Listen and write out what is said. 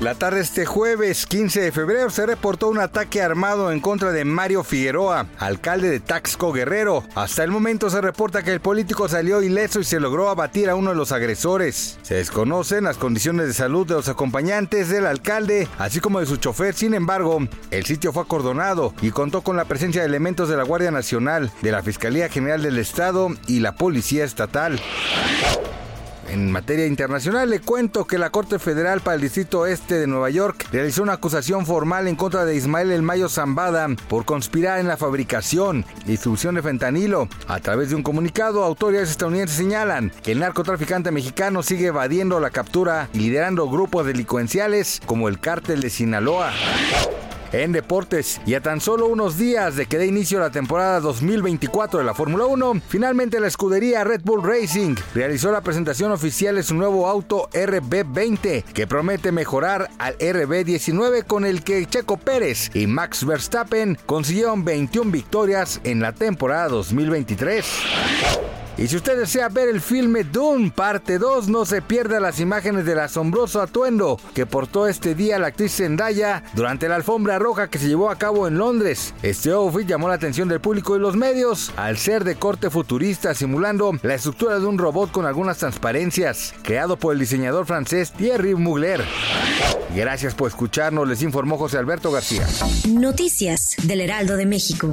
La tarde este jueves 15 de febrero se reportó un ataque armado en contra de Mario Figueroa, alcalde de Taxco Guerrero. Hasta el momento se reporta que el político salió ileso y se logró abatir a uno de los agresores. Se desconocen las condiciones de salud de los acompañantes del alcalde, así como de su chofer. Sin embargo, el sitio fue acordonado y contó con la presencia de elementos de la Guardia Nacional, de la Fiscalía General del Estado y la Policía Estatal. En materia internacional, le cuento que la Corte Federal para el Distrito Este de Nueva York realizó una acusación formal en contra de Ismael El Mayo Zambada por conspirar en la fabricación y distribución de fentanilo. A través de un comunicado, autoridades estadounidenses señalan que el narcotraficante mexicano sigue evadiendo la captura liderando grupos delincuenciales como el cártel de Sinaloa. En deportes, y a tan solo unos días de que dé inicio la temporada 2024 de la Fórmula 1, finalmente la escudería Red Bull Racing realizó la presentación oficial de su nuevo auto RB20, que promete mejorar al RB19 con el que Checo Pérez y Max Verstappen consiguieron 21 victorias en la temporada 2023. Y si usted desea ver el filme Dune parte 2, no se pierda las imágenes del asombroso atuendo que portó este día la actriz Zendaya durante la alfombra roja que se llevó a cabo en Londres. Este outfit llamó la atención del público y los medios al ser de corte futurista simulando la estructura de un robot con algunas transparencias, creado por el diseñador francés Thierry Mugler. Gracias por escucharnos, les informó José Alberto García. Noticias del Heraldo de México.